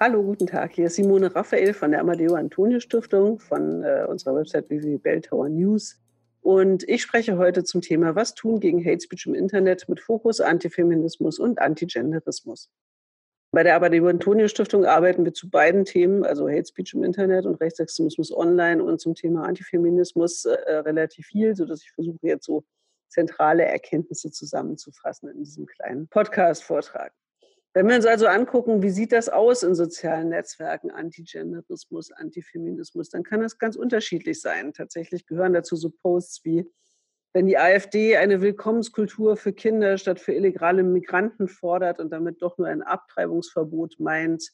Hallo, guten Tag. Hier ist Simone Raphael von der Amadeo Antonio Stiftung von äh, unserer Website www.belltower News. Und ich spreche heute zum Thema Was tun gegen Hate Speech im Internet mit Fokus Antifeminismus und Antigenderismus. Bei der Amadeo Antonio Stiftung arbeiten wir zu beiden Themen, also Hate Speech im Internet und Rechtsextremismus online und zum Thema Antifeminismus äh, relativ viel, sodass ich versuche jetzt so zentrale Erkenntnisse zusammenzufassen in diesem kleinen Podcast-Vortrag. Wenn wir uns also angucken, wie sieht das aus in sozialen Netzwerken, Antigenderismus, Antifeminismus, dann kann das ganz unterschiedlich sein. Tatsächlich gehören dazu so Posts wie, wenn die AfD eine Willkommenskultur für Kinder statt für illegale Migranten fordert und damit doch nur ein Abtreibungsverbot meint,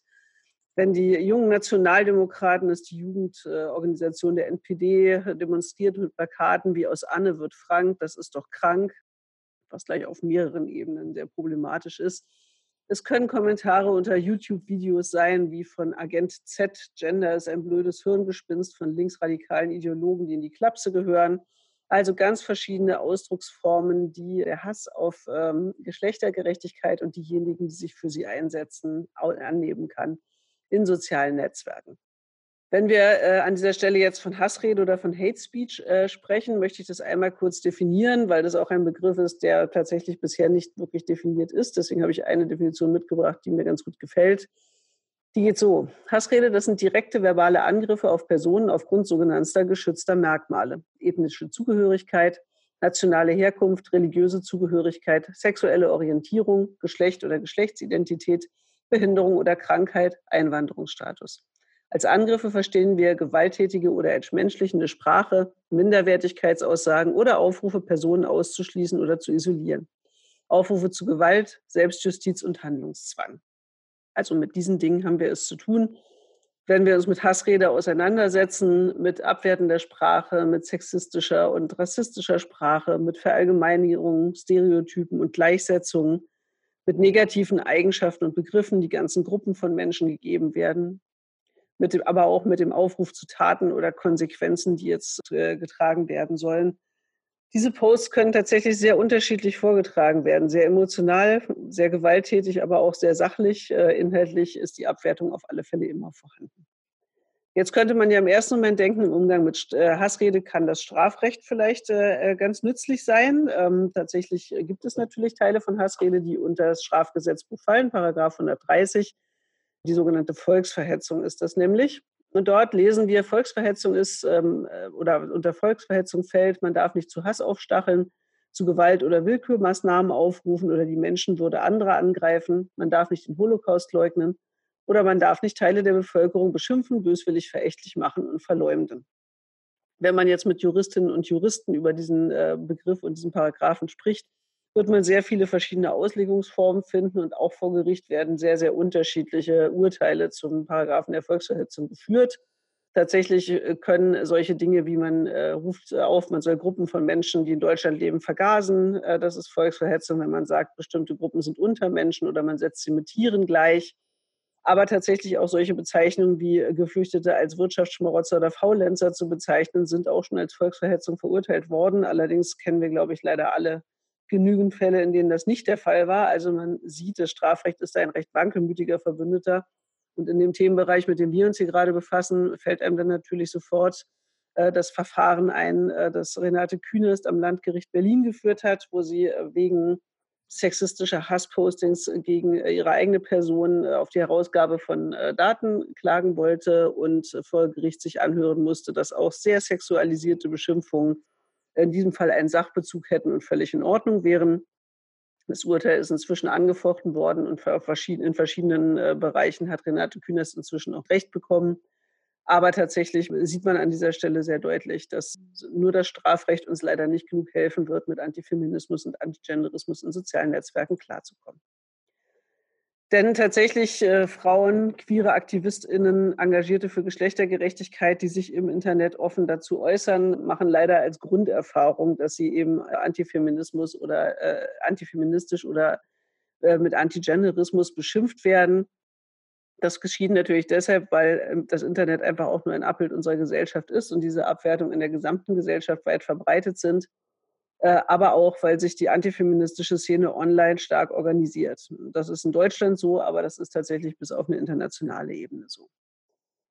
wenn die jungen Nationaldemokraten, das ist die Jugendorganisation der NPD, demonstriert mit Plakaten wie aus Anne wird Frank, das ist doch krank, was gleich auf mehreren Ebenen sehr problematisch ist es können Kommentare unter YouTube-Videos sein, wie von Agent Z, Gender ist ein blödes Hirngespinst von linksradikalen Ideologen, die in die Klapse gehören. Also ganz verschiedene Ausdrucksformen, die der Hass auf ähm, Geschlechtergerechtigkeit und diejenigen, die sich für sie einsetzen, annehmen kann in sozialen Netzwerken. Wenn wir äh, an dieser Stelle jetzt von Hassrede oder von Hate Speech äh, sprechen, möchte ich das einmal kurz definieren, weil das auch ein Begriff ist, der tatsächlich bisher nicht wirklich definiert ist. Deswegen habe ich eine Definition mitgebracht, die mir ganz gut gefällt. Die geht so. Hassrede, das sind direkte verbale Angriffe auf Personen aufgrund sogenannter geschützter Merkmale. Ethnische Zugehörigkeit, nationale Herkunft, religiöse Zugehörigkeit, sexuelle Orientierung, Geschlecht oder Geschlechtsidentität, Behinderung oder Krankheit, Einwanderungsstatus. Als Angriffe verstehen wir gewalttätige oder entmenschlichende Sprache, Minderwertigkeitsaussagen oder Aufrufe, Personen auszuschließen oder zu isolieren. Aufrufe zu Gewalt, Selbstjustiz und Handlungszwang. Also mit diesen Dingen haben wir es zu tun. Wenn wir uns mit Hassrede auseinandersetzen, mit abwertender Sprache, mit sexistischer und rassistischer Sprache, mit Verallgemeinerungen, Stereotypen und Gleichsetzungen, mit negativen Eigenschaften und Begriffen, die ganzen Gruppen von Menschen gegeben werden, mit dem, aber auch mit dem Aufruf zu Taten oder Konsequenzen, die jetzt äh, getragen werden sollen. Diese Posts können tatsächlich sehr unterschiedlich vorgetragen werden, sehr emotional, sehr gewalttätig, aber auch sehr sachlich. Äh, inhaltlich ist die Abwertung auf alle Fälle immer vorhanden. Jetzt könnte man ja im ersten Moment denken, im Umgang mit äh, Hassrede kann das Strafrecht vielleicht äh, äh, ganz nützlich sein. Ähm, tatsächlich gibt es natürlich Teile von Hassrede, die unter das Strafgesetzbuch fallen, Paragraph 130 die sogenannte Volksverhetzung ist das nämlich. Und dort lesen wir, Volksverhetzung ist ähm, äh, oder unter Volksverhetzung fällt, man darf nicht zu Hass aufstacheln, zu Gewalt oder Willkürmaßnahmen aufrufen oder die Menschenwürde anderer angreifen. Man darf nicht den Holocaust leugnen oder man darf nicht Teile der Bevölkerung beschimpfen, böswillig verächtlich machen und verleumden. Wenn man jetzt mit Juristinnen und Juristen über diesen äh, Begriff und diesen Paragraphen spricht, wird man sehr viele verschiedene Auslegungsformen finden und auch vor Gericht werden sehr, sehr unterschiedliche Urteile zum Paragraphen der Volksverhetzung geführt. Tatsächlich äh, können solche Dinge, wie man äh, ruft auf, man soll Gruppen von Menschen, die in Deutschland leben, vergasen. Äh, das ist Volksverhetzung, wenn man sagt, bestimmte Gruppen sind Untermenschen oder man setzt sie mit Tieren gleich. Aber tatsächlich auch solche Bezeichnungen wie Geflüchtete als Wirtschaftsschmarotzer oder Faulenzer zu bezeichnen, sind auch schon als Volksverhetzung verurteilt worden. Allerdings kennen wir, glaube ich, leider alle genügend Fälle, in denen das nicht der Fall war. Also man sieht, das Strafrecht ist ein recht wankelmütiger Verbündeter. Und in dem Themenbereich, mit dem wir uns hier gerade befassen, fällt einem dann natürlich sofort äh, das Verfahren ein, äh, das Renate Künast am Landgericht Berlin geführt hat, wo sie äh, wegen sexistischer Hasspostings gegen ihre eigene Person auf die Herausgabe von Daten klagen wollte und vor Gericht sich anhören musste, dass auch sehr sexualisierte Beschimpfungen in diesem Fall einen Sachbezug hätten und völlig in Ordnung wären. Das Urteil ist inzwischen angefochten worden und in verschiedenen äh, Bereichen hat Renate Künast inzwischen auch Recht bekommen. Aber tatsächlich sieht man an dieser Stelle sehr deutlich, dass nur das Strafrecht uns leider nicht genug helfen wird, mit Antifeminismus und Antigenderismus in sozialen Netzwerken klarzukommen. Denn tatsächlich äh, Frauen, queere AktivistInnen, Engagierte für Geschlechtergerechtigkeit, die sich im Internet offen dazu äußern, machen leider als Grunderfahrung, dass sie eben Antifeminismus oder äh, antifeministisch oder äh, mit Antigenderismus beschimpft werden. Das geschieht natürlich deshalb, weil ähm, das Internet einfach auch nur ein Abbild unserer Gesellschaft ist und diese Abwertung in der gesamten Gesellschaft weit verbreitet sind. Äh, aber auch, weil sich die antifeministische Szene online stark organisiert. Das ist in Deutschland so, aber das ist tatsächlich bis auf eine internationale Ebene so.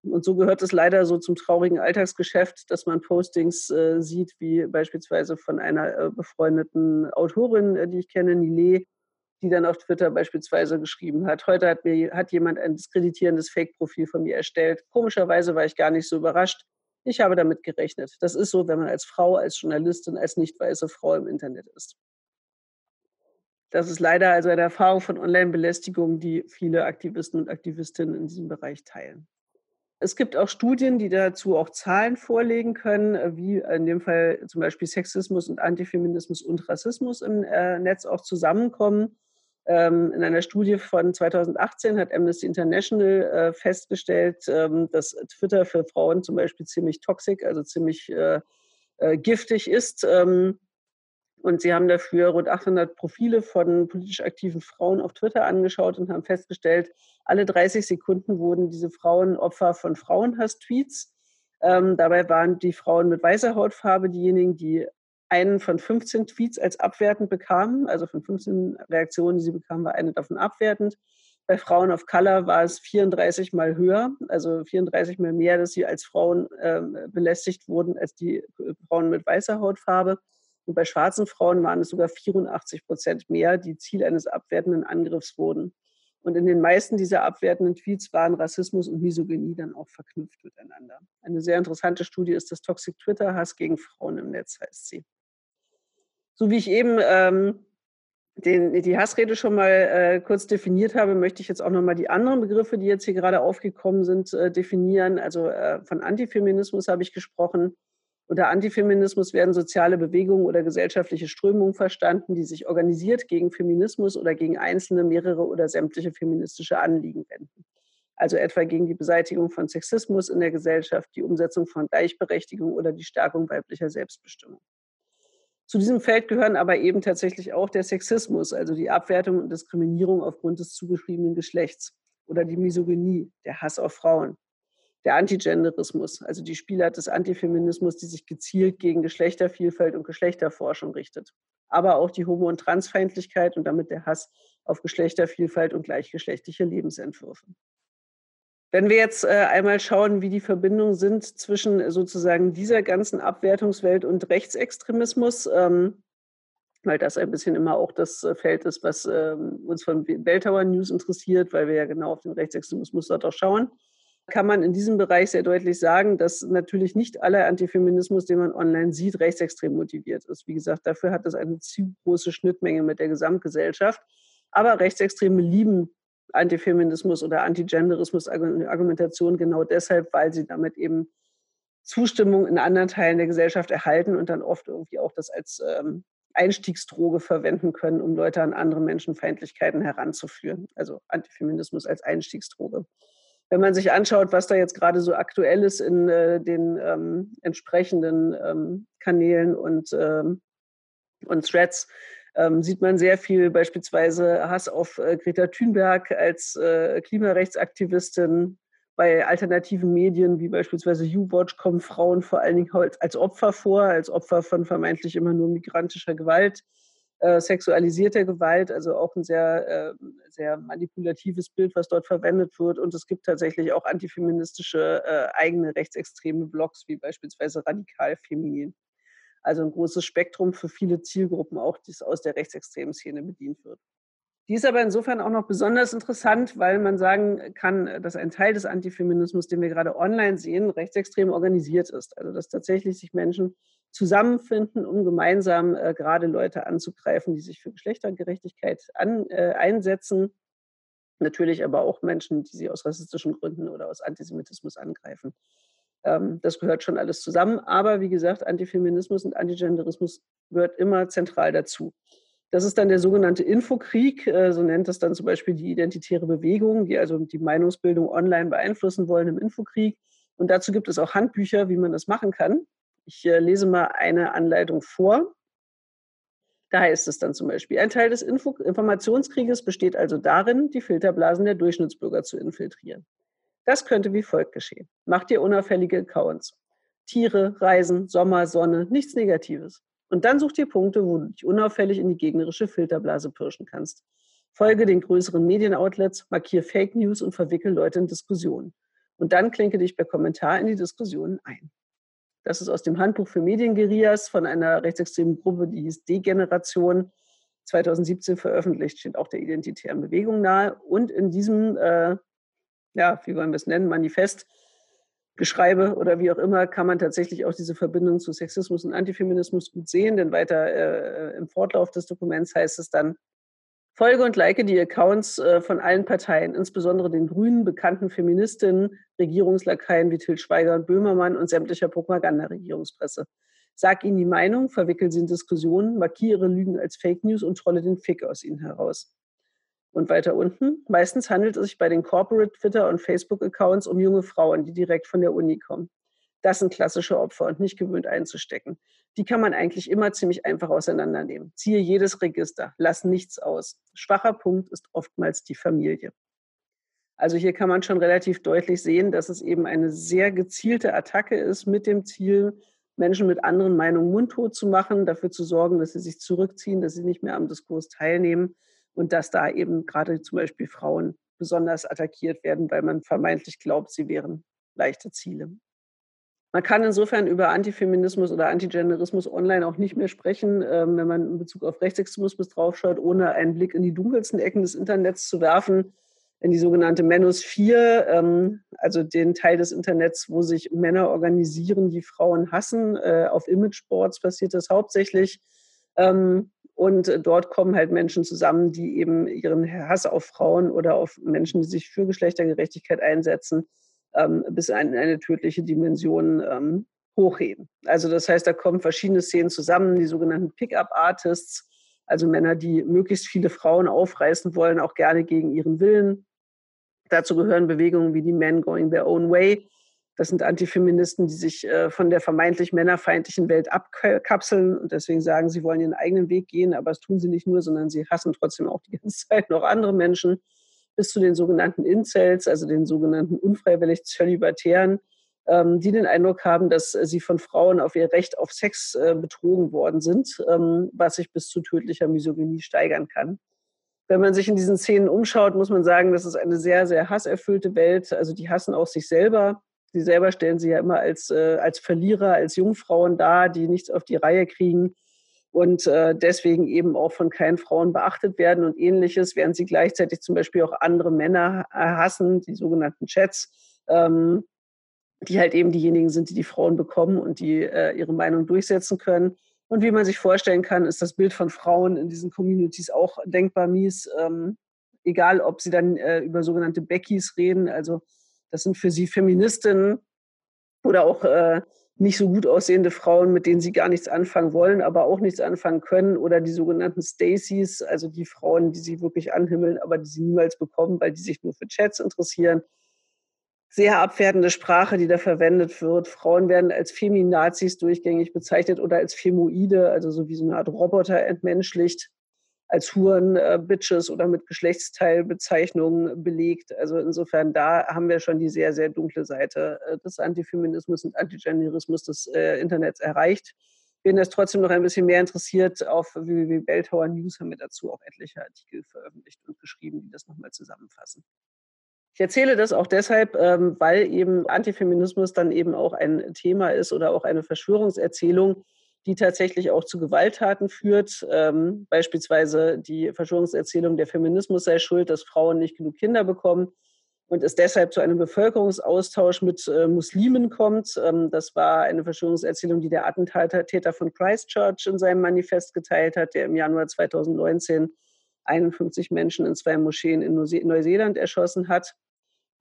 Und so gehört es leider so zum traurigen Alltagsgeschäft, dass man Postings äh, sieht, wie beispielsweise von einer äh, befreundeten Autorin, äh, die ich kenne, Nile, die dann auf Twitter beispielsweise geschrieben hat, heute hat mir hat jemand ein diskreditierendes Fake-Profil von mir erstellt. Komischerweise war ich gar nicht so überrascht. Ich habe damit gerechnet. Das ist so, wenn man als Frau, als Journalistin, als nicht weiße Frau im Internet ist. Das ist leider also eine Erfahrung von Online-Belästigung, die viele Aktivisten und Aktivistinnen in diesem Bereich teilen. Es gibt auch Studien, die dazu auch Zahlen vorlegen können, wie in dem Fall zum Beispiel Sexismus und Antifeminismus und Rassismus im äh, Netz auch zusammenkommen. Ähm, in einer Studie von 2018 hat Amnesty International äh, festgestellt, ähm, dass Twitter für Frauen zum Beispiel ziemlich toxisch, also ziemlich äh, äh, giftig ist. Ähm, und sie haben dafür rund 800 Profile von politisch aktiven Frauen auf Twitter angeschaut und haben festgestellt, alle 30 Sekunden wurden diese Frauen Opfer von Frauenhass-Tweets. Dabei waren die Frauen mit weißer Hautfarbe diejenigen, die einen von 15 Tweets als abwertend bekamen. Also von 15 Reaktionen, die sie bekamen, war eine davon abwertend. Bei Frauen of Color war es 34 mal höher, also 34 mal mehr, dass sie als Frauen äh, belästigt wurden als die äh, Frauen mit weißer Hautfarbe. Und bei schwarzen Frauen waren es sogar 84 Prozent mehr, die Ziel eines abwertenden Angriffs wurden. Und in den meisten dieser abwertenden Tweets waren Rassismus und Misogynie dann auch verknüpft miteinander. Eine sehr interessante Studie ist das Toxic Twitter Hass gegen Frauen im Netz, heißt sie. So wie ich eben ähm, den, die Hassrede schon mal äh, kurz definiert habe, möchte ich jetzt auch nochmal die anderen Begriffe, die jetzt hier gerade aufgekommen sind, äh, definieren. Also äh, von Antifeminismus habe ich gesprochen. Unter Antifeminismus werden soziale Bewegungen oder gesellschaftliche Strömungen verstanden, die sich organisiert gegen Feminismus oder gegen einzelne, mehrere oder sämtliche feministische Anliegen wenden. Also etwa gegen die Beseitigung von Sexismus in der Gesellschaft, die Umsetzung von Gleichberechtigung oder die Stärkung weiblicher Selbstbestimmung. Zu diesem Feld gehören aber eben tatsächlich auch der Sexismus, also die Abwertung und Diskriminierung aufgrund des zugeschriebenen Geschlechts oder die Misogynie, der Hass auf Frauen, der Antigenderismus, also die Spielart des Antifeminismus, die sich gezielt gegen Geschlechtervielfalt und Geschlechterforschung richtet, aber auch die Homo- und Transfeindlichkeit und damit der Hass auf Geschlechtervielfalt und gleichgeschlechtliche Lebensentwürfe. Wenn wir jetzt äh, einmal schauen, wie die Verbindungen sind zwischen äh, sozusagen dieser ganzen Abwertungswelt und Rechtsextremismus, ähm, weil das ein bisschen immer auch das äh, Feld ist, was ähm, uns von Belltower News interessiert, weil wir ja genau auf den Rechtsextremismus dort auch schauen, kann man in diesem Bereich sehr deutlich sagen, dass natürlich nicht aller Antifeminismus, den man online sieht, rechtsextrem motiviert ist. Wie gesagt, dafür hat es eine zu große Schnittmenge mit der Gesamtgesellschaft. Aber Rechtsextreme lieben Antifeminismus oder Antigenderismus-Argumentation genau deshalb, weil sie damit eben Zustimmung in anderen Teilen der Gesellschaft erhalten und dann oft irgendwie auch das als ähm, Einstiegsdroge verwenden können, um Leute an andere Menschenfeindlichkeiten heranzuführen. Also Antifeminismus als Einstiegsdroge. Wenn man sich anschaut, was da jetzt gerade so aktuell ist in äh, den ähm, entsprechenden ähm, Kanälen und, ähm, und Threads, ähm, sieht man sehr viel beispielsweise Hass auf äh, Greta Thunberg als äh, Klimarechtsaktivistin. Bei alternativen Medien wie beispielsweise U-Watch kommen Frauen vor allen Dingen als Opfer vor, als Opfer von vermeintlich immer nur migrantischer Gewalt, äh, sexualisierter Gewalt, also auch ein sehr, äh, sehr manipulatives Bild, was dort verwendet wird. Und es gibt tatsächlich auch antifeministische äh, eigene rechtsextreme Blogs, wie beispielsweise Radikal Feminin. Also ein großes Spektrum für viele Zielgruppen auch, das aus der rechtsextremen Szene bedient wird. Die ist aber insofern auch noch besonders interessant, weil man sagen kann, dass ein Teil des Antifeminismus, den wir gerade online sehen, rechtsextrem organisiert ist. Also dass tatsächlich sich Menschen zusammenfinden, um gemeinsam äh, gerade Leute anzugreifen, die sich für Geschlechtergerechtigkeit an, äh, einsetzen. Natürlich aber auch Menschen, die sie aus rassistischen Gründen oder aus Antisemitismus angreifen. Ähm, das gehört schon alles zusammen. Aber wie gesagt, Antifeminismus und Antigenderismus gehört immer zentral dazu. Das ist dann der sogenannte Infokrieg, äh, so nennt das dann zum Beispiel die identitäre Bewegung, die also die Meinungsbildung online beeinflussen wollen im Infokrieg. Und dazu gibt es auch Handbücher, wie man das machen kann. Ich äh, lese mal eine Anleitung vor. Da heißt es dann zum Beispiel, ein Teil des Info Informationskrieges besteht also darin, die Filterblasen der Durchschnittsbürger zu infiltrieren. Das könnte wie folgt geschehen. Macht ihr unauffällige Accounts. Tiere, Reisen, Sommer, Sonne, nichts Negatives. Und dann such dir Punkte, wo du dich unauffällig in die gegnerische Filterblase pirschen kannst. Folge den größeren Medienoutlets, markier Fake News und verwickel Leute in Diskussionen. Und dann klinke dich per Kommentar in die Diskussionen ein. Das ist aus dem Handbuch für Medienguerillas von einer rechtsextremen Gruppe, die hieß Degeneration, 2017 veröffentlicht, steht auch der identitären Bewegung nahe. Und in diesem, äh, ja, wie wollen wir es nennen, Manifest, Geschreibe oder wie auch immer, kann man tatsächlich auch diese Verbindung zu Sexismus und Antifeminismus gut sehen, denn weiter äh, im Fortlauf des Dokuments heißt es dann, Folge und like die Accounts äh, von allen Parteien, insbesondere den Grünen, bekannten Feministinnen, Regierungslakaien wie Til Schweiger und Böhmermann und sämtlicher Propaganda-Regierungspresse. Sag ihnen die Meinung, verwickel sie in Diskussionen, markiere Lügen als Fake News und trolle den Fick aus ihnen heraus. Und weiter unten, meistens handelt es sich bei den Corporate Twitter- und Facebook-Accounts um junge Frauen, die direkt von der Uni kommen. Das sind klassische Opfer und nicht gewöhnt einzustecken. Die kann man eigentlich immer ziemlich einfach auseinandernehmen. Ziehe jedes Register, lass nichts aus. Schwacher Punkt ist oftmals die Familie. Also hier kann man schon relativ deutlich sehen, dass es eben eine sehr gezielte Attacke ist mit dem Ziel, Menschen mit anderen Meinungen mundtot zu machen, dafür zu sorgen, dass sie sich zurückziehen, dass sie nicht mehr am Diskurs teilnehmen und dass da eben gerade zum Beispiel Frauen besonders attackiert werden, weil man vermeintlich glaubt, sie wären leichte Ziele. Man kann insofern über Antifeminismus oder Antigenderismus online auch nicht mehr sprechen, ähm, wenn man in Bezug auf Rechtsextremismus draufschaut, ohne einen Blick in die dunkelsten Ecken des Internets zu werfen, in die sogenannte Manosphere, ähm, also den Teil des Internets, wo sich Männer organisieren, die Frauen hassen. Äh, auf Imageboards passiert das hauptsächlich. Ähm, und dort kommen halt Menschen zusammen, die eben ihren Hass auf Frauen oder auf Menschen, die sich für Geschlechtergerechtigkeit einsetzen, ähm, bis in eine tödliche Dimension ähm, hochheben. Also das heißt, da kommen verschiedene Szenen zusammen, die sogenannten Pickup-Artists, also Männer, die möglichst viele Frauen aufreißen wollen, auch gerne gegen ihren Willen. Dazu gehören Bewegungen wie die Men Going Their Own Way. Das sind Antifeministen, die sich äh, von der vermeintlich männerfeindlichen Welt abkapseln und deswegen sagen, sie wollen ihren eigenen Weg gehen, aber das tun sie nicht nur, sondern sie hassen trotzdem auch die ganze Zeit noch andere Menschen bis zu den sogenannten Incels, also den sogenannten unfreiwillig Zölibatären, ähm, die den Eindruck haben, dass sie von Frauen auf ihr Recht auf Sex äh, betrogen worden sind, ähm, was sich bis zu tödlicher Misogynie steigern kann. Wenn man sich in diesen Szenen umschaut, muss man sagen, das ist eine sehr, sehr hasserfüllte Welt. Also die hassen auch sich selber. Sie selber stellen sie ja immer als, äh, als Verlierer, als Jungfrauen dar, die nichts auf die Reihe kriegen und äh, deswegen eben auch von keinen Frauen beachtet werden und ähnliches, während sie gleichzeitig zum Beispiel auch andere Männer hassen, die sogenannten Chats, ähm, die halt eben diejenigen sind, die die Frauen bekommen und die äh, ihre Meinung durchsetzen können. Und wie man sich vorstellen kann, ist das Bild von Frauen in diesen Communities auch denkbar mies. Ähm, egal, ob sie dann äh, über sogenannte Beckys reden, also das sind für sie Feministinnen oder auch äh, nicht so gut aussehende Frauen, mit denen sie gar nichts anfangen wollen, aber auch nichts anfangen können, oder die sogenannten Stacys, also die Frauen, die sie wirklich anhimmeln, aber die sie niemals bekommen, weil die sich nur für Chats interessieren. Sehr abwertende Sprache, die da verwendet wird. Frauen werden als Feminazis durchgängig bezeichnet oder als Femoide, also so wie so eine Art Roboter entmenschlicht als Huren, äh, Bitches oder mit Geschlechtsteilbezeichnungen belegt. Also insofern, da haben wir schon die sehr, sehr dunkle Seite äh, des Antifeminismus und Antigenderismus des äh, Internets erreicht. Wenn das trotzdem noch ein bisschen mehr interessiert, auf www.belltower News haben wir dazu auch etliche Artikel veröffentlicht und geschrieben, die das nochmal zusammenfassen. Ich erzähle das auch deshalb, ähm, weil eben Antifeminismus dann eben auch ein Thema ist oder auch eine Verschwörungserzählung, die tatsächlich auch zu Gewalttaten führt. Ähm, beispielsweise die Verschwörungserzählung, der Feminismus sei schuld, dass Frauen nicht genug Kinder bekommen und es deshalb zu einem Bevölkerungsaustausch mit äh, Muslimen kommt. Ähm, das war eine Verschwörungserzählung, die der Attentäter von Christchurch in seinem Manifest geteilt hat, der im Januar 2019 51 Menschen in zwei Moscheen in Neuseeland erschossen hat.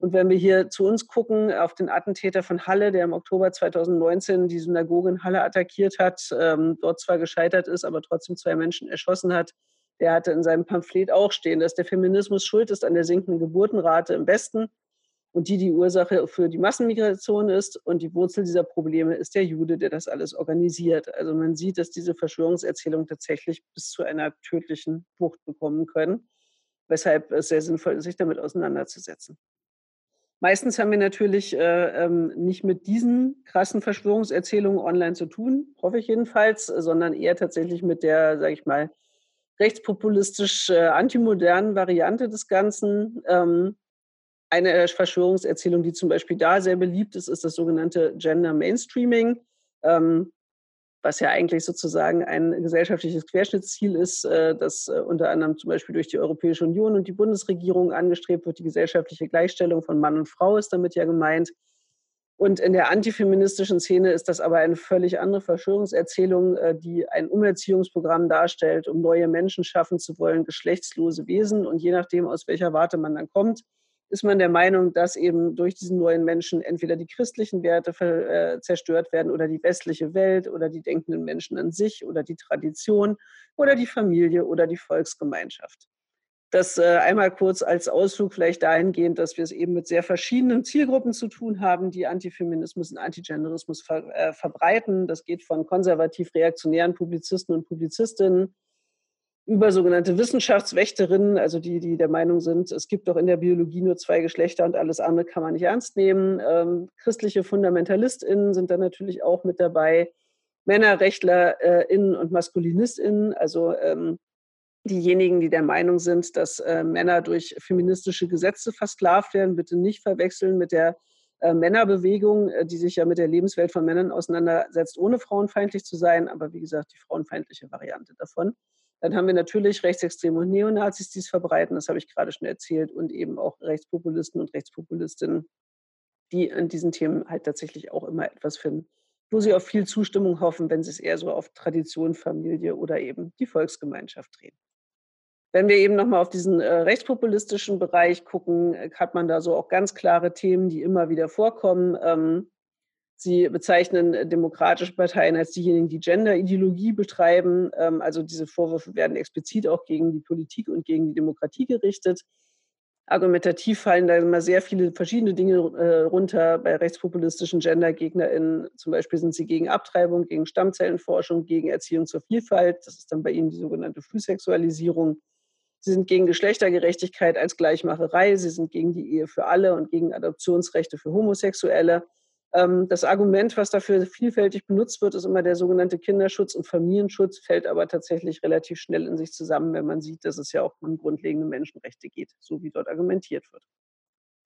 Und wenn wir hier zu uns gucken, auf den Attentäter von Halle, der im Oktober 2019 die Synagoge in Halle attackiert hat, ähm, dort zwar gescheitert ist, aber trotzdem zwei Menschen erschossen hat, der hatte in seinem Pamphlet auch stehen, dass der Feminismus schuld ist an der sinkenden Geburtenrate im Westen und die die Ursache für die Massenmigration ist. Und die Wurzel dieser Probleme ist der Jude, der das alles organisiert. Also man sieht, dass diese Verschwörungserzählungen tatsächlich bis zu einer tödlichen Wucht bekommen können, weshalb es sehr sinnvoll ist, sich damit auseinanderzusetzen. Meistens haben wir natürlich äh, ähm, nicht mit diesen krassen Verschwörungserzählungen online zu tun, hoffe ich jedenfalls, sondern eher tatsächlich mit der, sage ich mal, rechtspopulistisch äh, antimodernen Variante des Ganzen. Ähm, eine Verschwörungserzählung, die zum Beispiel da sehr beliebt ist, ist das sogenannte Gender Mainstreaming. Ähm, was ja eigentlich sozusagen ein gesellschaftliches Querschnittsziel ist, äh, das äh, unter anderem zum Beispiel durch die Europäische Union und die Bundesregierung angestrebt wird. Die gesellschaftliche Gleichstellung von Mann und Frau ist damit ja gemeint. Und in der antifeministischen Szene ist das aber eine völlig andere Verschwörungserzählung, äh, die ein Umerziehungsprogramm darstellt, um neue Menschen schaffen zu wollen, geschlechtslose Wesen. Und je nachdem, aus welcher Warte man dann kommt, ist man der Meinung, dass eben durch diesen neuen Menschen entweder die christlichen Werte äh, zerstört werden oder die westliche Welt oder die denkenden Menschen an sich oder die Tradition oder die Familie oder die Volksgemeinschaft. Das äh, einmal kurz als Ausflug vielleicht dahingehend, dass wir es eben mit sehr verschiedenen Zielgruppen zu tun haben, die Antifeminismus und Antigenderismus ver äh, verbreiten. Das geht von konservativ-reaktionären Publizisten und Publizistinnen über sogenannte Wissenschaftswächterinnen, also die, die der Meinung sind, es gibt doch in der Biologie nur zwei Geschlechter und alles andere kann man nicht ernst nehmen. Ähm, christliche FundamentalistInnen sind dann natürlich auch mit dabei. MännerrechtlerInnen und MaskulinistInnen, also ähm, diejenigen, die der Meinung sind, dass äh, Männer durch feministische Gesetze versklavt werden, bitte nicht verwechseln mit der äh, Männerbewegung, äh, die sich ja mit der Lebenswelt von Männern auseinandersetzt, ohne frauenfeindlich zu sein, aber wie gesagt, die frauenfeindliche Variante davon. Dann haben wir natürlich Rechtsextreme und Neonazis, die es verbreiten, das habe ich gerade schon erzählt, und eben auch Rechtspopulisten und Rechtspopulistinnen, die an diesen Themen halt tatsächlich auch immer etwas finden, wo sie auf viel Zustimmung hoffen, wenn sie es eher so auf Tradition, Familie oder eben die Volksgemeinschaft drehen. Wenn wir eben nochmal auf diesen äh, rechtspopulistischen Bereich gucken, äh, hat man da so auch ganz klare Themen, die immer wieder vorkommen. Ähm, Sie bezeichnen äh, demokratische Parteien als diejenigen, die Gender-Ideologie betreiben. Ähm, also diese Vorwürfe werden explizit auch gegen die Politik und gegen die Demokratie gerichtet. Argumentativ fallen da immer sehr viele verschiedene Dinge äh, runter. Bei rechtspopulistischen GendergegnerInnen zum Beispiel sind sie gegen Abtreibung, gegen Stammzellenforschung, gegen Erziehung zur Vielfalt. Das ist dann bei ihnen die sogenannte Frühsexualisierung. Sie sind gegen Geschlechtergerechtigkeit als Gleichmacherei. Sie sind gegen die Ehe für alle und gegen Adoptionsrechte für Homosexuelle. Ähm, das Argument, was dafür vielfältig benutzt wird, ist immer der sogenannte Kinderschutz und Familienschutz, fällt aber tatsächlich relativ schnell in sich zusammen, wenn man sieht, dass es ja auch um grundlegende Menschenrechte geht, so wie dort argumentiert wird.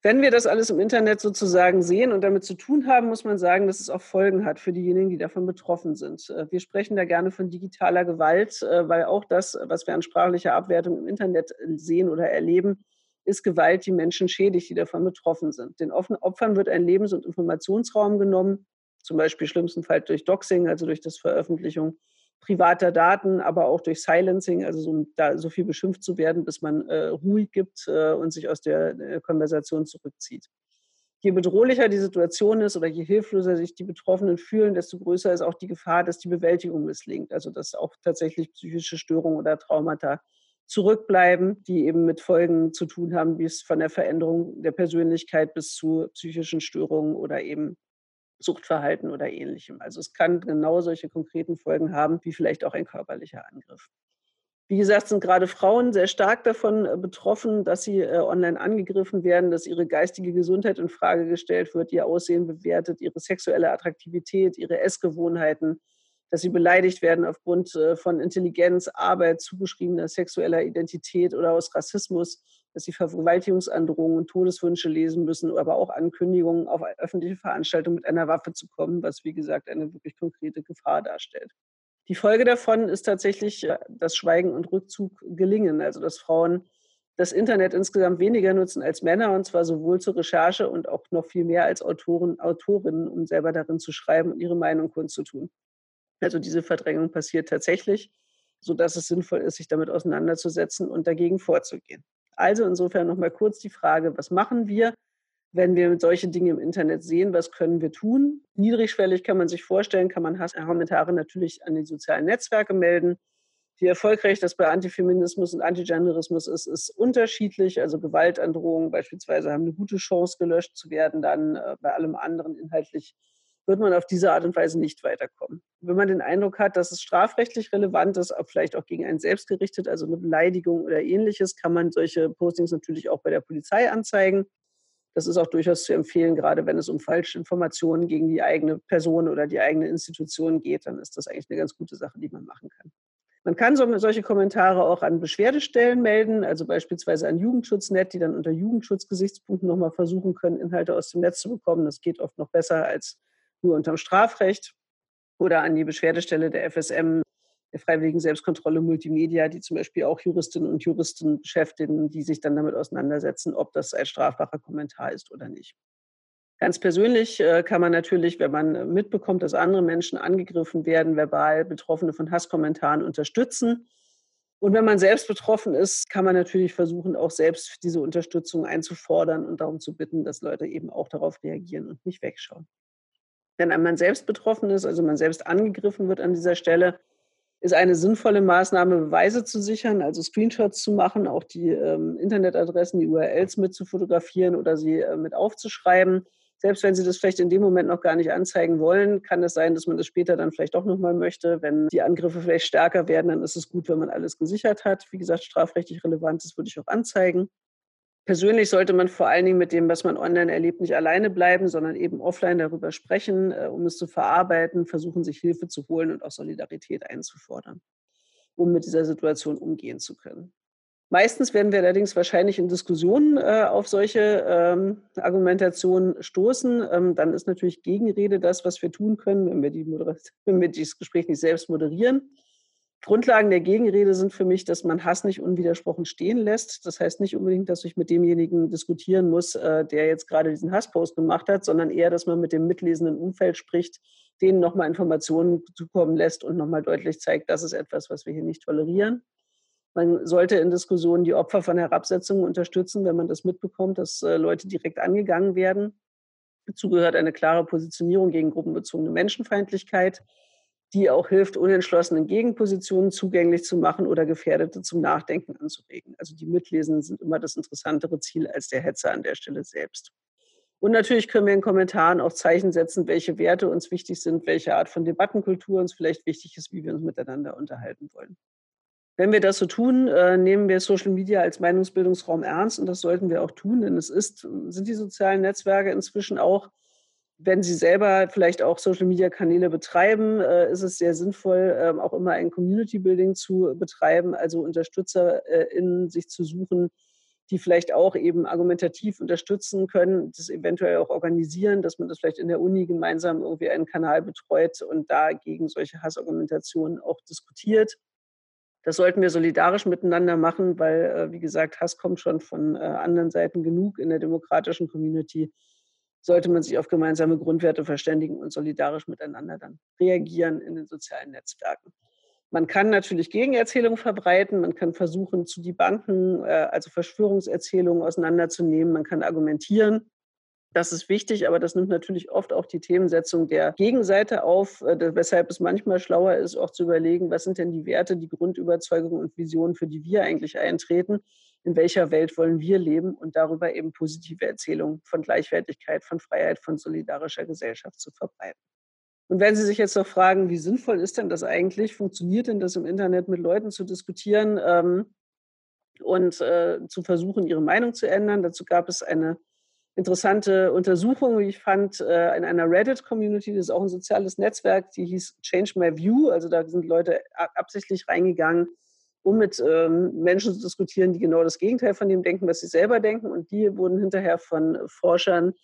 Wenn wir das alles im Internet sozusagen sehen und damit zu tun haben, muss man sagen, dass es auch Folgen hat für diejenigen, die davon betroffen sind. Äh, wir sprechen da gerne von digitaler Gewalt, äh, weil auch das, was wir an sprachlicher Abwertung im Internet sehen oder erleben, ist Gewalt, die Menschen schädigt, die davon betroffen sind. Den Opfern wird ein Lebens- und Informationsraum genommen, zum Beispiel schlimmstenfalls durch Doxing, also durch das Veröffentlichung privater Daten, aber auch durch Silencing, also so, da so viel beschimpft zu werden, bis man äh, ruhig gibt äh, und sich aus der äh, Konversation zurückzieht. Je bedrohlicher die Situation ist oder je hilfloser sich die Betroffenen fühlen, desto größer ist auch die Gefahr, dass die Bewältigung misslingt. Also dass auch tatsächlich psychische Störungen oder Traumata zurückbleiben, die eben mit Folgen zu tun haben, wie es von der Veränderung der Persönlichkeit bis zu psychischen Störungen oder eben Suchtverhalten oder ähnlichem. Also es kann genau solche konkreten Folgen haben, wie vielleicht auch ein körperlicher Angriff. Wie gesagt, sind gerade Frauen sehr stark davon äh, betroffen, dass sie äh, online angegriffen werden, dass ihre geistige Gesundheit in Frage gestellt wird, ihr Aussehen bewertet, ihre sexuelle Attraktivität, ihre Essgewohnheiten, dass sie beleidigt werden aufgrund äh, von Intelligenz, Arbeit, zugeschriebener sexueller Identität oder aus Rassismus, dass sie Vergewaltigungsandrohungen und Todeswünsche lesen müssen, aber auch Ankündigungen, auf öffentliche Veranstaltungen mit einer Waffe zu kommen, was wie gesagt eine wirklich konkrete Gefahr darstellt. Die Folge davon ist tatsächlich, äh, dass Schweigen und Rückzug gelingen, also dass Frauen das Internet insgesamt weniger nutzen als Männer, und zwar sowohl zur Recherche und auch noch viel mehr als Autoren, Autorinnen, um selber darin zu schreiben und ihre Meinung kundzutun. Also diese Verdrängung passiert tatsächlich, sodass es sinnvoll ist, sich damit auseinanderzusetzen und dagegen vorzugehen. Also insofern nochmal kurz die Frage, was machen wir, wenn wir solche Dinge im Internet sehen, was können wir tun? Niedrigschwellig kann man sich vorstellen, kann man Hasskommentare natürlich an die sozialen Netzwerke melden. Wie erfolgreich das bei Antifeminismus und Antigenderismus ist, ist unterschiedlich. Also Gewaltandrohungen beispielsweise haben eine gute Chance, gelöscht zu werden, dann äh, bei allem anderen inhaltlich wird man auf diese Art und Weise nicht weiterkommen. Wenn man den Eindruck hat, dass es strafrechtlich relevant ist, vielleicht auch gegen einen selbst gerichtet, also eine Beleidigung oder ähnliches, kann man solche Postings natürlich auch bei der Polizei anzeigen. Das ist auch durchaus zu empfehlen, gerade wenn es um falsche Informationen gegen die eigene Person oder die eigene Institution geht, dann ist das eigentlich eine ganz gute Sache, die man machen kann. Man kann so, solche Kommentare auch an Beschwerdestellen melden, also beispielsweise an Jugendschutznet, die dann unter Jugendschutzgesichtspunkten nochmal versuchen können, Inhalte aus dem Netz zu bekommen. Das geht oft noch besser als nur unterm Strafrecht. Oder an die Beschwerdestelle der FSM, der Freiwilligen Selbstkontrolle Multimedia, die zum Beispiel auch Juristinnen und Juristen beschäftigen, die sich dann damit auseinandersetzen, ob das ein strafbarer Kommentar ist oder nicht. Ganz persönlich äh, kann man natürlich, wenn man mitbekommt, dass andere Menschen angegriffen werden, verbal Betroffene von Hasskommentaren unterstützen. Und wenn man selbst betroffen ist, kann man natürlich versuchen, auch selbst diese Unterstützung einzufordern und darum zu bitten, dass Leute eben auch darauf reagieren und nicht wegschauen. Wenn man selbst betroffen ist, also man selbst angegriffen wird an dieser Stelle, ist eine sinnvolle Maßnahme, Beweise zu sichern, also Screenshots zu machen, auch die ähm, Internetadressen, die URLs mit zu fotografieren oder sie äh, mit aufzuschreiben. Selbst wenn Sie das vielleicht in dem Moment noch gar nicht anzeigen wollen, kann es sein, dass man das später dann vielleicht doch nochmal möchte. Wenn die Angriffe vielleicht stärker werden, dann ist es gut, wenn man alles gesichert hat. Wie gesagt, strafrechtlich relevant, das würde ich auch anzeigen. Persönlich sollte man vor allen Dingen mit dem, was man online erlebt, nicht alleine bleiben, sondern eben offline darüber sprechen, äh, um es zu verarbeiten, versuchen, sich Hilfe zu holen und auch Solidarität einzufordern, um mit dieser Situation umgehen zu können. Meistens werden wir allerdings wahrscheinlich in Diskussionen äh, auf solche ähm, Argumentationen stoßen. Ähm, dann ist natürlich Gegenrede das, was wir tun können, wenn wir, die wenn wir dieses Gespräch nicht selbst moderieren. Grundlagen der Gegenrede sind für mich, dass man Hass nicht unwidersprochen stehen lässt. Das heißt nicht unbedingt, dass ich mit demjenigen diskutieren muss, äh, der jetzt gerade diesen Hasspost gemacht hat, sondern eher, dass man mit dem mitlesenden Umfeld spricht, denen nochmal Informationen zukommen lässt und nochmal deutlich zeigt, das ist etwas, was wir hier nicht tolerieren. Man sollte in Diskussionen die Opfer von Herabsetzungen unterstützen, wenn man das mitbekommt, dass äh, Leute direkt angegangen werden. Dazu gehört eine klare Positionierung gegen gruppenbezogene Menschenfeindlichkeit die auch hilft, unentschlossenen Gegenpositionen zugänglich zu machen oder Gefährdete zum Nachdenken anzuregen. Also die Mitlesenden sind immer das interessantere Ziel als der Hetzer an der Stelle selbst. Und natürlich können wir in Kommentaren auch Zeichen setzen, welche Werte uns wichtig sind, welche Art von Debattenkultur uns vielleicht wichtig ist, wie wir uns miteinander unterhalten wollen. Wenn wir das so tun, äh, nehmen wir Social Media als Meinungsbildungsraum ernst und das sollten wir auch tun, denn es ist, sind die sozialen Netzwerke inzwischen auch wenn Sie selber vielleicht auch Social-Media-Kanäle betreiben, äh, ist es sehr sinnvoll, äh, auch immer ein Community-Building zu betreiben, also UnterstützerInnen äh, sich zu suchen, die vielleicht auch eben argumentativ unterstützen können, das eventuell auch organisieren, dass man das vielleicht in der Uni gemeinsam irgendwie einen Kanal betreut und da gegen solche Hassargumentationen auch diskutiert. Das sollten wir solidarisch miteinander machen, weil, äh, wie gesagt, Hass kommt schon von anderen Seiten genug in der demokratischen Community sollte man sich auf gemeinsame Grundwerte verständigen und solidarisch miteinander dann reagieren in den sozialen Netzwerken. Man kann natürlich Gegenerzählungen verbreiten, man kann versuchen zu debunken, äh, also Verschwörungserzählungen auseinanderzunehmen, man kann argumentieren. Das ist wichtig, aber das nimmt natürlich oft auch die Themensetzung der Gegenseite auf, äh, weshalb es manchmal schlauer ist, auch zu überlegen, was sind denn die Werte, die Grundüberzeugungen und Visionen, für die wir eigentlich eintreten in welcher Welt wollen wir leben und darüber eben positive Erzählungen von Gleichwertigkeit, von Freiheit, von solidarischer Gesellschaft zu verbreiten. Und wenn Sie sich jetzt noch fragen, wie sinnvoll ist denn das eigentlich? Funktioniert denn das im Internet mit Leuten zu diskutieren ähm, und äh, zu versuchen, ihre Meinung zu ändern? Dazu gab es eine interessante Untersuchung, wie ich fand, äh, in einer Reddit-Community. Das ist auch ein soziales Netzwerk, die hieß Change My View. Also da sind Leute absichtlich reingegangen, um mit ähm, Menschen zu diskutieren, die genau das Gegenteil von dem denken, was sie selber denken. Und die wurden hinterher von Forschern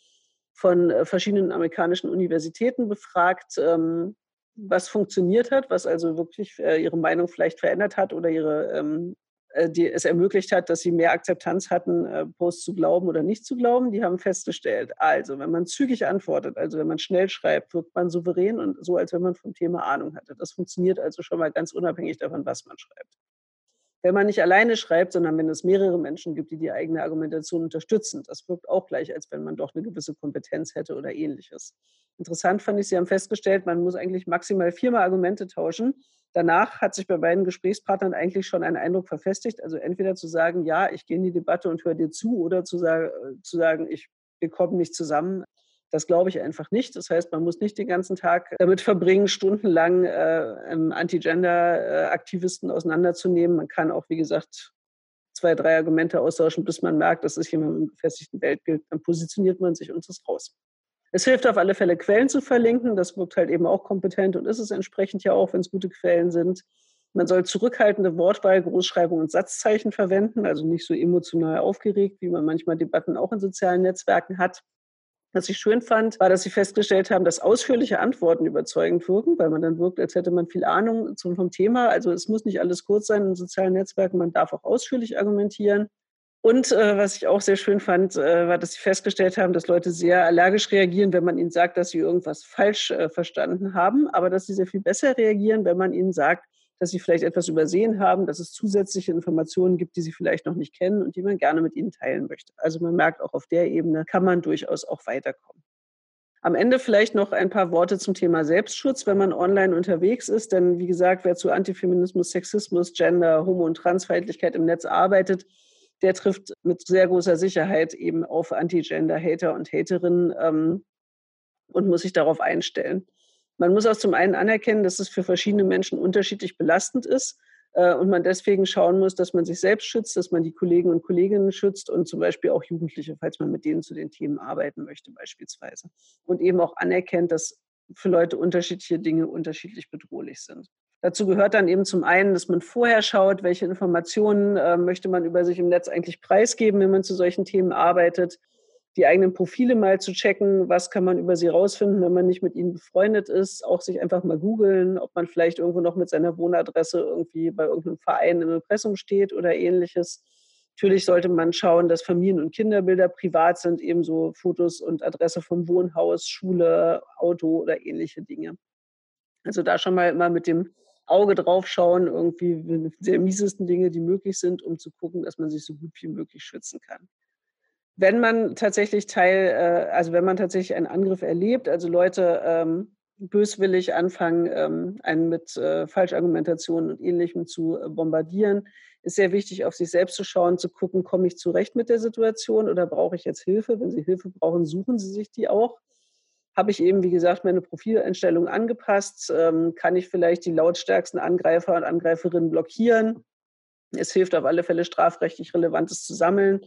von äh, verschiedenen amerikanischen Universitäten befragt, ähm, was funktioniert hat, was also wirklich äh, ihre Meinung vielleicht verändert hat oder ihre, ähm, äh, die es ermöglicht hat, dass sie mehr Akzeptanz hatten, äh, Posts zu glauben oder nicht zu glauben. Die haben festgestellt, also wenn man zügig antwortet, also wenn man schnell schreibt, wirkt man souverän und so, als wenn man vom Thema Ahnung hatte. Das funktioniert also schon mal ganz unabhängig davon, was man schreibt wenn man nicht alleine schreibt, sondern wenn es mehrere Menschen gibt, die die eigene Argumentation unterstützen. Das wirkt auch gleich, als wenn man doch eine gewisse Kompetenz hätte oder ähnliches. Interessant fand ich, Sie haben festgestellt, man muss eigentlich maximal viermal Argumente tauschen. Danach hat sich bei beiden Gesprächspartnern eigentlich schon ein Eindruck verfestigt. Also entweder zu sagen, ja, ich gehe in die Debatte und höre dir zu, oder zu, sagen, äh, zu sagen, ich, wir kommen nicht zusammen. Das glaube ich einfach nicht. Das heißt, man muss nicht den ganzen Tag damit verbringen, stundenlang äh, Anti-Gender-Aktivisten auseinanderzunehmen. Man kann auch, wie gesagt, zwei, drei Argumente austauschen, bis man merkt, das ist jemand mit einem gefestigten Weltbild, dann positioniert man sich und ist raus. Es hilft auf alle Fälle, Quellen zu verlinken. Das wirkt halt eben auch kompetent und ist es entsprechend ja auch, wenn es gute Quellen sind. Man soll zurückhaltende Wortwahl, Großschreibung und Satzzeichen verwenden, also nicht so emotional aufgeregt, wie man manchmal Debatten auch in sozialen Netzwerken hat. Was ich schön fand, war, dass sie festgestellt haben, dass ausführliche Antworten überzeugend wirken, weil man dann wirkt, als hätte man viel Ahnung vom Thema. Also es muss nicht alles kurz sein in sozialen Netzwerken, man darf auch ausführlich argumentieren. Und äh, was ich auch sehr schön fand, äh, war, dass sie festgestellt haben, dass Leute sehr allergisch reagieren, wenn man ihnen sagt, dass sie irgendwas falsch äh, verstanden haben, aber dass sie sehr viel besser reagieren, wenn man ihnen sagt, dass sie vielleicht etwas übersehen haben, dass es zusätzliche Informationen gibt, die sie vielleicht noch nicht kennen und die man gerne mit ihnen teilen möchte. Also man merkt, auch auf der Ebene kann man durchaus auch weiterkommen. Am Ende vielleicht noch ein paar Worte zum Thema Selbstschutz, wenn man online unterwegs ist. Denn wie gesagt, wer zu Antifeminismus, Sexismus, Gender, Homo- und Transfeindlichkeit im Netz arbeitet, der trifft mit sehr großer Sicherheit eben auf Anti-Gender-Hater und Haterinnen ähm, und muss sich darauf einstellen. Man muss auch zum einen anerkennen, dass es für verschiedene Menschen unterschiedlich belastend ist äh, und man deswegen schauen muss, dass man sich selbst schützt, dass man die Kollegen und Kolleginnen schützt und zum Beispiel auch Jugendliche, falls man mit denen zu den Themen arbeiten möchte beispielsweise. Und eben auch anerkennt, dass für Leute unterschiedliche Dinge unterschiedlich bedrohlich sind. Dazu gehört dann eben zum einen, dass man vorher schaut, welche Informationen äh, möchte man über sich im Netz eigentlich preisgeben, wenn man zu solchen Themen arbeitet die eigenen Profile mal zu checken, was kann man über sie rausfinden, wenn man nicht mit ihnen befreundet ist, auch sich einfach mal googeln, ob man vielleicht irgendwo noch mit seiner Wohnadresse irgendwie bei irgendeinem Verein im Impressum steht oder ähnliches. Natürlich sollte man schauen, dass Familien- und Kinderbilder privat sind, ebenso Fotos und Adresse vom Wohnhaus, Schule, Auto oder ähnliche Dinge. Also da schon mal immer mit dem Auge drauf schauen, irgendwie die sehr miesesten Dinge, die möglich sind, um zu gucken, dass man sich so gut wie möglich schützen kann wenn man tatsächlich Teil, äh, also wenn man tatsächlich einen Angriff erlebt, also Leute ähm, böswillig anfangen, ähm, einen mit äh, Falschargumentationen und Ähnlichem zu äh, bombardieren, ist sehr wichtig, auf sich selbst zu schauen, zu gucken, komme ich zurecht mit der Situation oder brauche ich jetzt Hilfe? Wenn Sie Hilfe brauchen, suchen Sie sich die auch. Habe ich eben, wie gesagt, meine Profileinstellung angepasst? Ähm, kann ich vielleicht die lautstärksten Angreifer und Angreiferinnen blockieren? Es hilft auf alle Fälle, strafrechtlich Relevantes zu sammeln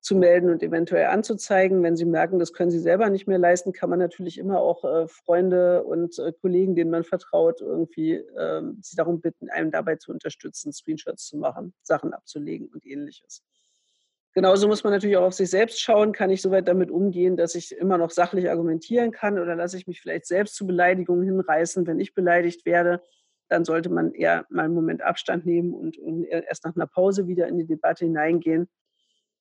zu melden und eventuell anzuzeigen. Wenn Sie merken, das können Sie selber nicht mehr leisten, kann man natürlich immer auch äh, Freunde und äh, Kollegen, denen man vertraut, irgendwie äh, Sie darum bitten, einem dabei zu unterstützen, Screenshots zu machen, Sachen abzulegen und ähnliches. Genauso muss man natürlich auch auf sich selbst schauen, kann ich soweit damit umgehen, dass ich immer noch sachlich argumentieren kann oder lasse ich mich vielleicht selbst zu Beleidigungen hinreißen, wenn ich beleidigt werde. Dann sollte man eher mal einen Moment Abstand nehmen und, und erst nach einer Pause wieder in die Debatte hineingehen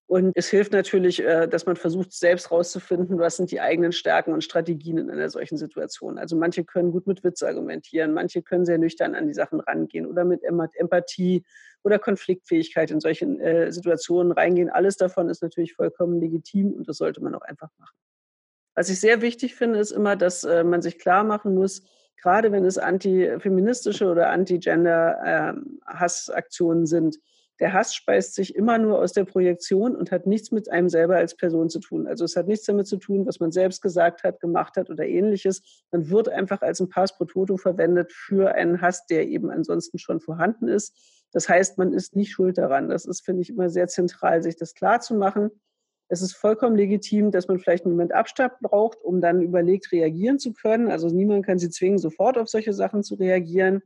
und es hilft natürlich, äh, dass man versucht, selbst rauszufinden, was sind die eigenen Stärken und Strategien in einer solchen Situation. Also manche können gut mit Witz argumentieren, manche können sehr nüchtern an die Sachen rangehen oder mit Empathie oder Konfliktfähigkeit in solchen äh, Situationen reingehen. Alles davon ist natürlich vollkommen legitim und das sollte man auch einfach machen. Was ich sehr wichtig finde, ist immer, dass äh, man sich klar machen muss, gerade wenn es antifeministische oder anti-Gender-Hassaktionen sind, der Hass speist sich immer nur aus der Projektion und hat nichts mit einem selber als Person zu tun. Also es hat nichts damit zu tun, was man selbst gesagt hat, gemacht hat oder ähnliches. Man wird einfach als ein Pass pro Toto verwendet für einen Hass, der eben ansonsten schon vorhanden ist. Das heißt, man ist nicht schuld daran. Das ist, finde ich, immer sehr zentral, sich das klar zu machen. Es ist vollkommen legitim, dass man vielleicht einen Moment Abstand braucht, um dann überlegt, reagieren zu können. Also niemand kann sie zwingen, sofort auf solche Sachen zu reagieren.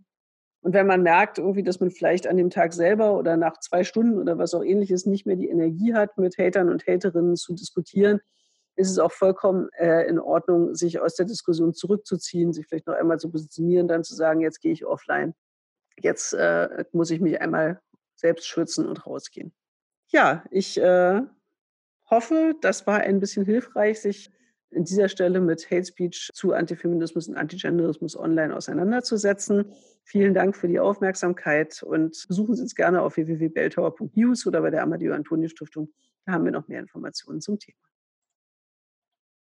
Und wenn man merkt, irgendwie, dass man vielleicht an dem Tag selber oder nach zwei Stunden oder was auch ähnliches nicht mehr die Energie hat, mit Hatern und Haterinnen zu diskutieren, ist es auch vollkommen äh, in Ordnung, sich aus der Diskussion zurückzuziehen, sich vielleicht noch einmal zu positionieren, dann zu sagen, jetzt gehe ich offline. Jetzt äh, muss ich mich einmal selbst schützen und rausgehen. Ja, ich äh, hoffe, das war ein bisschen hilfreich, sich in dieser Stelle mit Hate Speech zu Antifeminismus und Antigenderismus online auseinanderzusetzen. Vielen Dank für die Aufmerksamkeit und besuchen Sie uns gerne auf www.belltower.news oder bei der Amadeo Antonio Stiftung. Da haben wir noch mehr Informationen zum Thema.